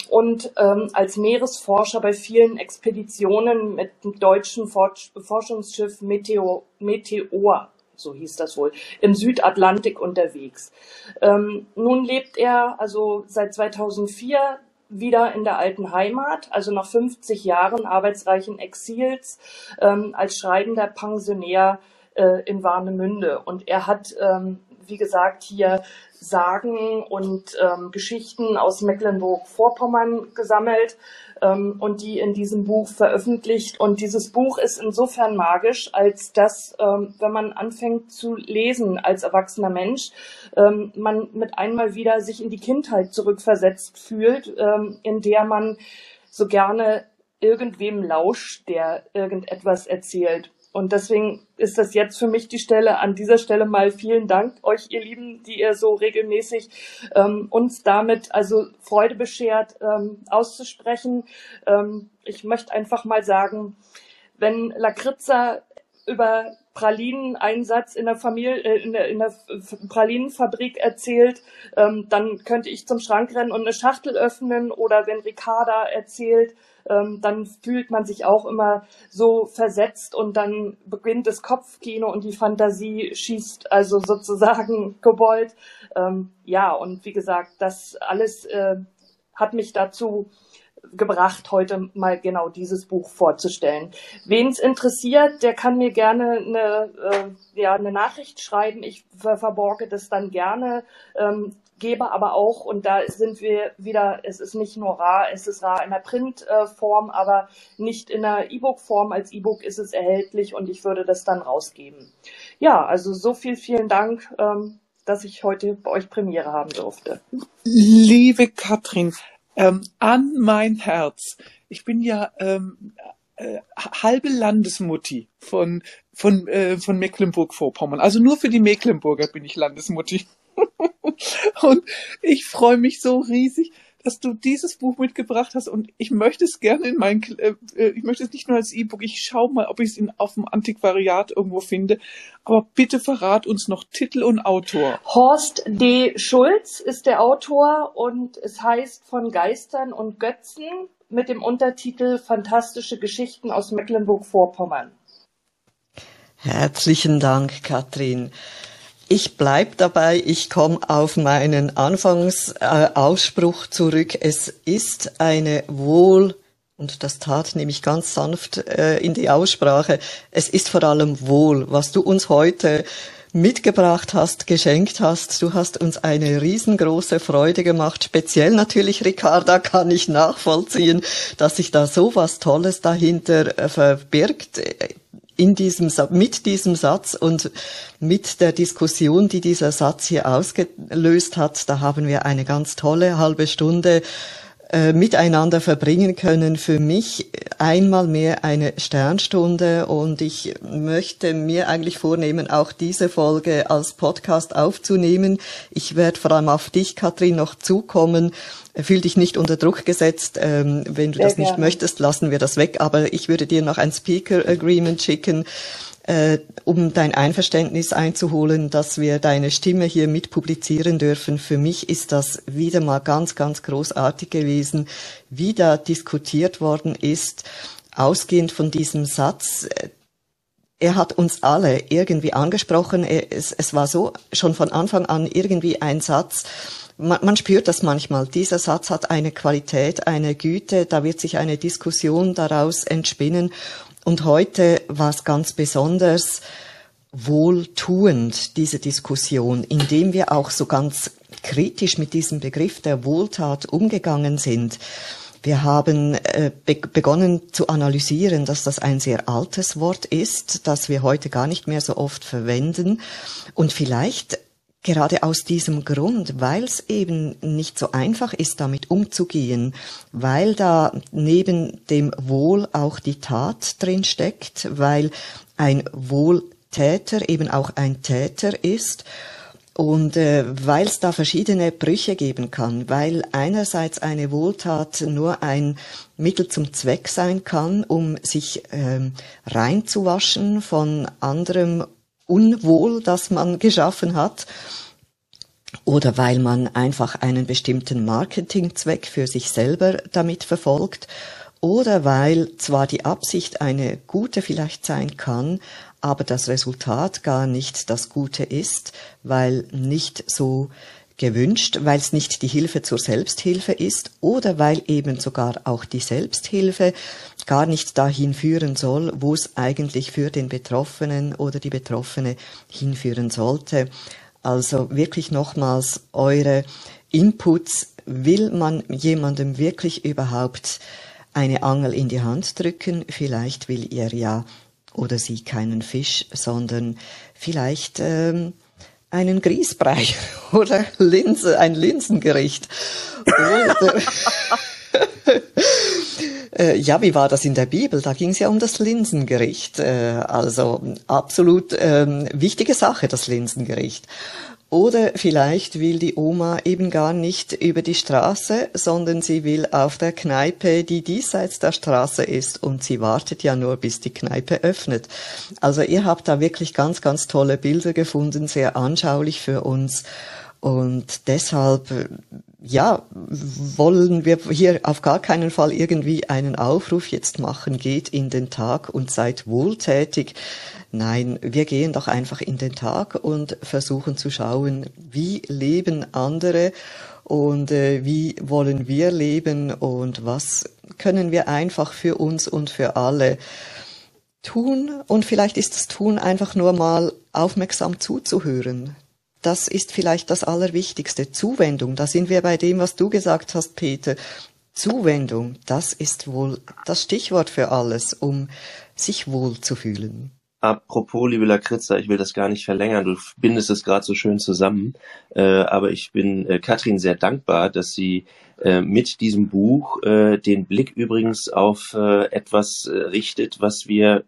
und ähm, als Meeresforscher bei vielen Expeditionen mit dem deutschen Forschungsschiff Meteor, Meteor so hieß das wohl, im Südatlantik unterwegs. Ähm, nun lebt er also seit 2004 wieder in der alten Heimat, also nach 50 Jahren arbeitsreichen Exils ähm, als schreibender Pensionär äh, in Warnemünde. Und er hat ähm, wie gesagt, hier Sagen und ähm, Geschichten aus Mecklenburg-Vorpommern gesammelt ähm, und die in diesem Buch veröffentlicht. Und dieses Buch ist insofern magisch, als dass, ähm, wenn man anfängt zu lesen als erwachsener Mensch, ähm, man mit einmal wieder sich in die Kindheit zurückversetzt fühlt, ähm, in der man so gerne irgendwem lauscht, der irgendetwas erzählt. Und deswegen ist das jetzt für mich die Stelle, an dieser Stelle mal vielen Dank euch, ihr Lieben, die ihr so regelmäßig ähm, uns damit also Freude beschert, ähm, auszusprechen. Ähm, ich möchte einfach mal sagen, wenn Lakritza über Pralineneinsatz in der Familie, äh, in der, in der Pralinenfabrik erzählt, ähm, dann könnte ich zum Schrank rennen und eine Schachtel öffnen oder wenn Ricarda erzählt, ähm, dann fühlt man sich auch immer so versetzt und dann beginnt das Kopfkino und die Fantasie schießt also sozusagen gewollt. Ähm, ja, und wie gesagt, das alles äh, hat mich dazu gebracht, heute mal genau dieses Buch vorzustellen. Wen es interessiert, der kann mir gerne eine, äh, ja, eine Nachricht schreiben. Ich ver verborge das dann gerne. Ähm, gebe aber auch, und da sind wir wieder, es ist nicht nur rar, es ist rar in der Printform, aber nicht in der E-Book-Form. Als E-Book ist es erhältlich und ich würde das dann rausgeben. Ja, also so viel, vielen Dank, ähm, dass ich heute bei euch Premiere haben durfte. Liebe Katrin, ähm, an mein Herz. Ich bin ja ähm, äh, halbe Landesmutti von von äh, von Mecklenburg-Vorpommern. Also nur für die Mecklenburger bin ich Landesmutti. und ich freue mich so riesig, dass du dieses Buch mitgebracht hast und ich möchte es gerne in mein, äh, äh, ich möchte es nicht nur als E-Book, ich schaue mal, ob ich es auf dem Antiquariat irgendwo finde. Aber bitte verrat uns noch Titel und Autor. Horst D. Schulz ist der Autor und es heißt von Geistern und Götzen mit dem Untertitel Fantastische Geschichten aus Mecklenburg-Vorpommern. Herzlichen Dank, Katrin. Ich bleib dabei, ich komme auf meinen Anfangsausspruch zurück. Es ist eine wohl, und das tat nämlich ganz sanft äh, in die Aussprache, es ist vor allem wohl, was du uns heute mitgebracht hast, geschenkt hast. Du hast uns eine riesengroße Freude gemacht. Speziell natürlich, Ricarda, kann ich nachvollziehen, dass sich da so was Tolles dahinter äh, verbirgt in diesem, mit diesem Satz und mit der Diskussion, die dieser Satz hier ausgelöst hat, da haben wir eine ganz tolle halbe Stunde äh, miteinander verbringen können. Für mich einmal mehr eine Sternstunde und ich möchte mir eigentlich vornehmen, auch diese Folge als Podcast aufzunehmen. Ich werde vor allem auf dich, Katrin, noch zukommen Fühl dich nicht unter Druck gesetzt. Ähm, wenn du Sehr das nicht gerne. möchtest, lassen wir das weg. Aber ich würde dir noch ein Speaker Agreement schicken, äh, um dein Einverständnis einzuholen, dass wir deine Stimme hier mit publizieren dürfen. Für mich ist das wieder mal ganz, ganz großartig gewesen, wie da diskutiert worden ist, ausgehend von diesem Satz, er hat uns alle irgendwie angesprochen. Es, es war so schon von Anfang an irgendwie ein Satz, man spürt das manchmal. Dieser Satz hat eine Qualität, eine Güte, da wird sich eine Diskussion daraus entspinnen. Und heute war es ganz besonders wohltuend, diese Diskussion, indem wir auch so ganz kritisch mit diesem Begriff der Wohltat umgegangen sind. Wir haben äh, be begonnen zu analysieren, dass das ein sehr altes Wort ist, das wir heute gar nicht mehr so oft verwenden. Und vielleicht Gerade aus diesem Grund, weil es eben nicht so einfach ist, damit umzugehen, weil da neben dem Wohl auch die Tat drin steckt, weil ein Wohltäter eben auch ein Täter ist und äh, weil es da verschiedene Brüche geben kann, weil einerseits eine Wohltat nur ein Mittel zum Zweck sein kann, um sich ähm, reinzuwaschen von anderem Unwohl, das man geschaffen hat, oder weil man einfach einen bestimmten Marketingzweck für sich selber damit verfolgt, oder weil zwar die Absicht eine gute vielleicht sein kann, aber das Resultat gar nicht das Gute ist, weil nicht so gewünscht, weil es nicht die Hilfe zur Selbsthilfe ist oder weil eben sogar auch die Selbsthilfe gar nicht dahin führen soll, wo es eigentlich für den Betroffenen oder die Betroffene hinführen sollte. Also wirklich nochmals eure Inputs. Will man jemandem wirklich überhaupt eine Angel in die Hand drücken? Vielleicht will ihr ja oder sie keinen Fisch, sondern vielleicht ähm, einen Grießbrei oder Linse, ein Linsengericht. Oder, äh, ja, wie war das in der Bibel? Da ging es ja um das Linsengericht. Äh, also absolut ähm, wichtige Sache, das Linsengericht. Oder vielleicht will die Oma eben gar nicht über die Straße, sondern sie will auf der Kneipe, die diesseits der Straße ist und sie wartet ja nur, bis die Kneipe öffnet. Also ihr habt da wirklich ganz, ganz tolle Bilder gefunden, sehr anschaulich für uns. Und deshalb, ja, wollen wir hier auf gar keinen Fall irgendwie einen Aufruf jetzt machen, geht in den Tag und seid wohltätig. Nein, wir gehen doch einfach in den Tag und versuchen zu schauen, wie leben andere und äh, wie wollen wir leben und was können wir einfach für uns und für alle tun. Und vielleicht ist das Tun einfach nur mal aufmerksam zuzuhören. Das ist vielleicht das Allerwichtigste. Zuwendung, da sind wir bei dem, was du gesagt hast, Peter. Zuwendung, das ist wohl das Stichwort für alles, um sich wohl zu fühlen. Apropos, liebe Lakritza, ich will das gar nicht verlängern, du bindest es gerade so schön zusammen, äh, aber ich bin äh, Katrin sehr dankbar, dass sie äh, mit diesem Buch äh, den Blick übrigens auf äh, etwas äh, richtet, was wir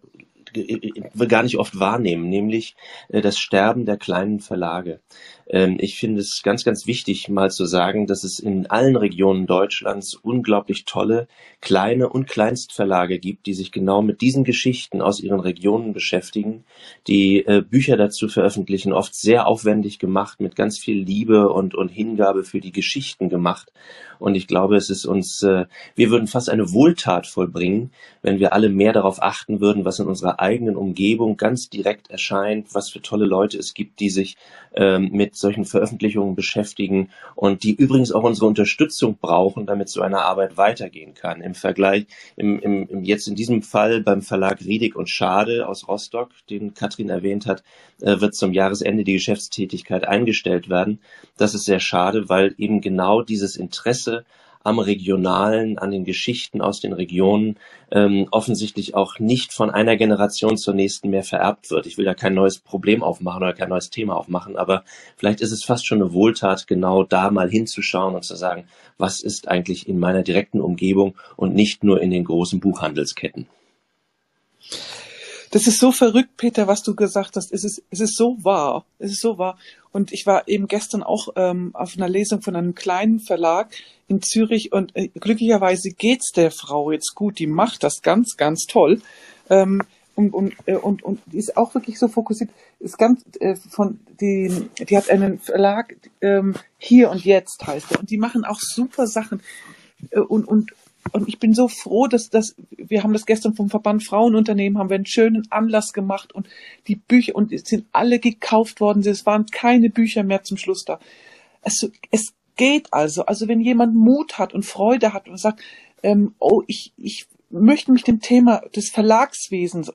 gar nicht oft wahrnehmen, nämlich das Sterben der kleinen Verlage. Ähm, ich finde es ganz, ganz wichtig, mal zu sagen, dass es in allen Regionen Deutschlands unglaublich tolle kleine und Kleinstverlage gibt, die sich genau mit diesen Geschichten aus ihren Regionen beschäftigen, die äh, Bücher dazu veröffentlichen, oft sehr aufwendig gemacht, mit ganz viel Liebe und, und Hingabe für die Geschichten gemacht. Und ich glaube, es ist uns, äh, wir würden fast eine Wohltat vollbringen, wenn wir alle mehr darauf achten würden, was in unserer eigenen Umgebung ganz direkt erscheint, was für tolle Leute es gibt, die sich ähm, mit solchen Veröffentlichungen beschäftigen und die übrigens auch unsere Unterstützung brauchen, damit so eine Arbeit weitergehen kann. Im Vergleich, im, im, im jetzt in diesem Fall beim Verlag Riedig und Schade aus Rostock, den Katrin erwähnt hat, äh, wird zum Jahresende die Geschäftstätigkeit eingestellt werden. Das ist sehr schade, weil eben genau dieses Interesse am Regionalen, an den Geschichten aus den Regionen ähm, offensichtlich auch nicht von einer Generation zur nächsten mehr vererbt wird. Ich will da kein neues Problem aufmachen oder kein neues Thema aufmachen, aber vielleicht ist es fast schon eine Wohltat, genau da mal hinzuschauen und zu sagen, was ist eigentlich in meiner direkten Umgebung und nicht nur in den großen Buchhandelsketten. Das ist so verrückt, Peter, was du gesagt hast. Es ist, es ist so wahr. Es ist so wahr. Und ich war eben gestern auch ähm, auf einer Lesung von einem kleinen Verlag in Zürich und äh, glücklicherweise geht's der Frau jetzt gut. Die macht das ganz, ganz toll. Ähm, und, und, äh, und, und die ist auch wirklich so fokussiert. Ist ganz äh, von die, die hat einen Verlag ähm, hier und jetzt heißt er und die machen auch super Sachen äh, und und und ich bin so froh, dass das, wir haben das gestern vom Verband Frauenunternehmen, haben wir einen schönen Anlass gemacht und die Bücher, und es sind alle gekauft worden, es waren keine Bücher mehr zum Schluss da. Es, es geht also, also wenn jemand Mut hat und Freude hat und sagt, ähm, oh, ich, ich möchte mich dem Thema des Verlagswesens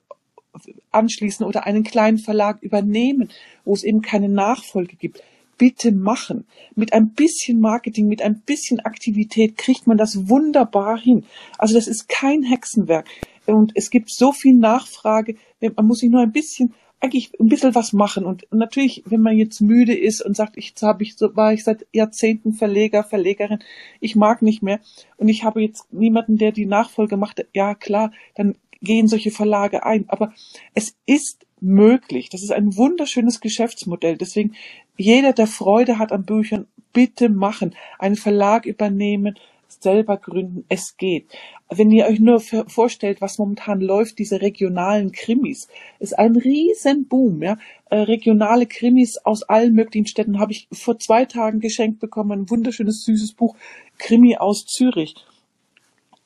anschließen oder einen kleinen Verlag übernehmen, wo es eben keine Nachfolge gibt, bitte machen. Mit ein bisschen Marketing, mit ein bisschen Aktivität kriegt man das wunderbar hin. Also das ist kein Hexenwerk. Und es gibt so viel Nachfrage. Man muss sich nur ein bisschen, eigentlich ein bisschen was machen. Und natürlich, wenn man jetzt müde ist und sagt, ich, habe ich, so war ich seit Jahrzehnten Verleger, Verlegerin, ich mag nicht mehr. Und ich habe jetzt niemanden, der die Nachfolge macht. Ja, klar, dann gehen solche Verlage ein. Aber es ist möglich. Das ist ein wunderschönes Geschäftsmodell. Deswegen jeder, der Freude hat an Büchern, bitte machen. Einen Verlag übernehmen, selber gründen. Es geht. Wenn ihr euch nur vorstellt, was momentan läuft, diese regionalen Krimis, ist ein Riesenboom. Ja? Äh, regionale Krimis aus allen möglichen Städten habe ich vor zwei Tagen geschenkt bekommen. Ein wunderschönes, süßes Buch, Krimi aus Zürich.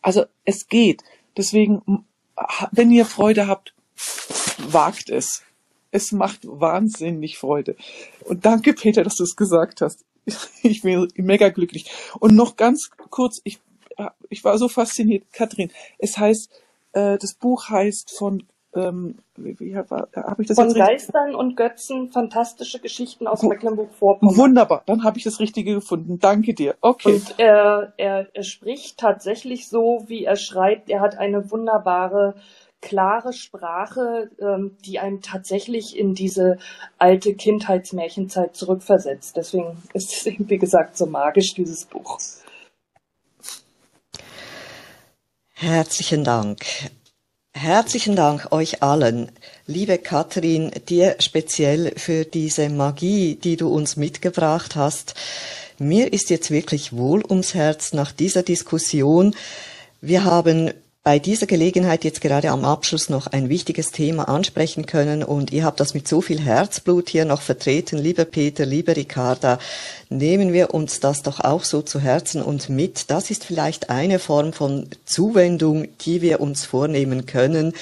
Also es geht. Deswegen, wenn ihr Freude habt, wagt es. Es macht wahnsinnig Freude. Und danke, Peter, dass du es gesagt hast. Ich bin mega glücklich. Und noch ganz kurz, ich, ich war so fasziniert, Kathrin. Es heißt, äh, das Buch heißt von ähm, wie, wie habe ich das Von? Geistern und Götzen, fantastische Geschichten aus Mecklenburg-Vorpommern. Wunderbar, dann habe ich das Richtige gefunden. Danke dir. Okay. Und er, er, er spricht tatsächlich so, wie er schreibt. Er hat eine wunderbare, klare Sprache, ähm, die einen tatsächlich in diese alte Kindheitsmärchenzeit zurückversetzt. Deswegen ist es eben, wie gesagt, so magisch, dieses Buch. Herzlichen Dank. Herzlichen Dank euch allen. Liebe Katrin, dir speziell für diese Magie, die du uns mitgebracht hast. Mir ist jetzt wirklich wohl ums Herz nach dieser Diskussion. Wir haben bei dieser Gelegenheit jetzt gerade am Abschluss noch ein wichtiges Thema ansprechen können und ihr habt das mit so viel Herzblut hier noch vertreten. Lieber Peter, liebe Ricarda, nehmen wir uns das doch auch so zu Herzen und mit. Das ist vielleicht eine Form von Zuwendung, die wir uns vornehmen können.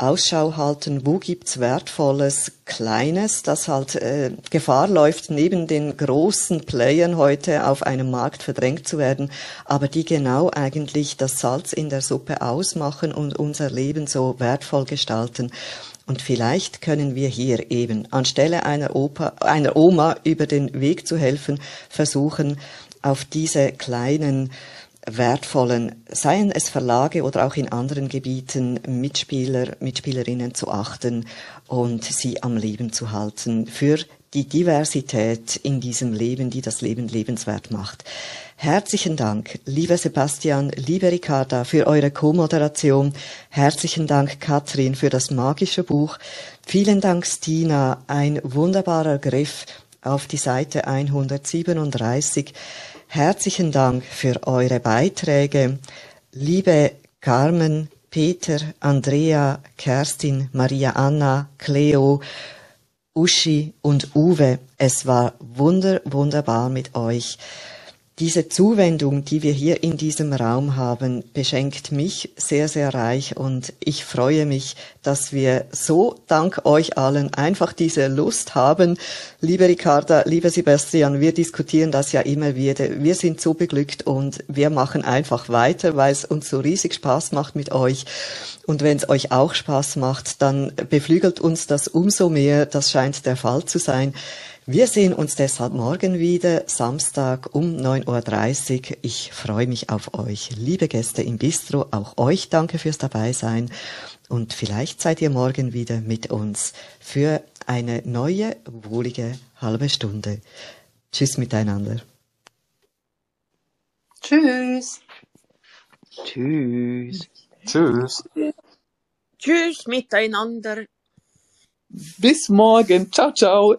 Ausschau halten, wo gibt's wertvolles Kleines, das halt äh, Gefahr läuft, neben den großen Playern heute auf einem Markt verdrängt zu werden, aber die genau eigentlich das Salz in der Suppe ausmachen und unser Leben so wertvoll gestalten. Und vielleicht können wir hier eben anstelle einer, Opa, einer Oma über den Weg zu helfen, versuchen, auf diese kleinen wertvollen, seien es Verlage oder auch in anderen Gebieten, Mitspieler, Mitspielerinnen zu achten und sie am Leben zu halten für die Diversität in diesem Leben, die das Leben lebenswert macht. Herzlichen Dank, lieber Sebastian, liebe Ricarda, für eure Co-Moderation. Herzlichen Dank, Katrin, für das magische Buch. Vielen Dank, Stina, ein wunderbarer Griff auf die Seite 137. Herzlichen Dank für eure Beiträge. Liebe Carmen, Peter, Andrea, Kerstin, Maria Anna, Cleo, Uschi und Uwe, es war wunder, wunderbar mit euch. Diese Zuwendung, die wir hier in diesem Raum haben, beschenkt mich sehr, sehr reich und ich freue mich, dass wir so dank euch allen einfach diese Lust haben. Liebe Ricarda, lieber Sebastian, wir diskutieren das ja immer wieder. Wir sind so beglückt und wir machen einfach weiter, weil es uns so riesig Spaß macht mit euch. Und wenn es euch auch Spaß macht, dann beflügelt uns das umso mehr. Das scheint der Fall zu sein. Wir sehen uns deshalb morgen wieder, Samstag um 9.30 Uhr. Ich freue mich auf euch. Liebe Gäste im Bistro, auch euch danke fürs Dabeisein. Und vielleicht seid ihr morgen wieder mit uns für eine neue, wohlige halbe Stunde. Tschüss miteinander. Tschüss. Tschüss. Tschüss. Tschüss miteinander. Bis morgen. Ciao, ciao.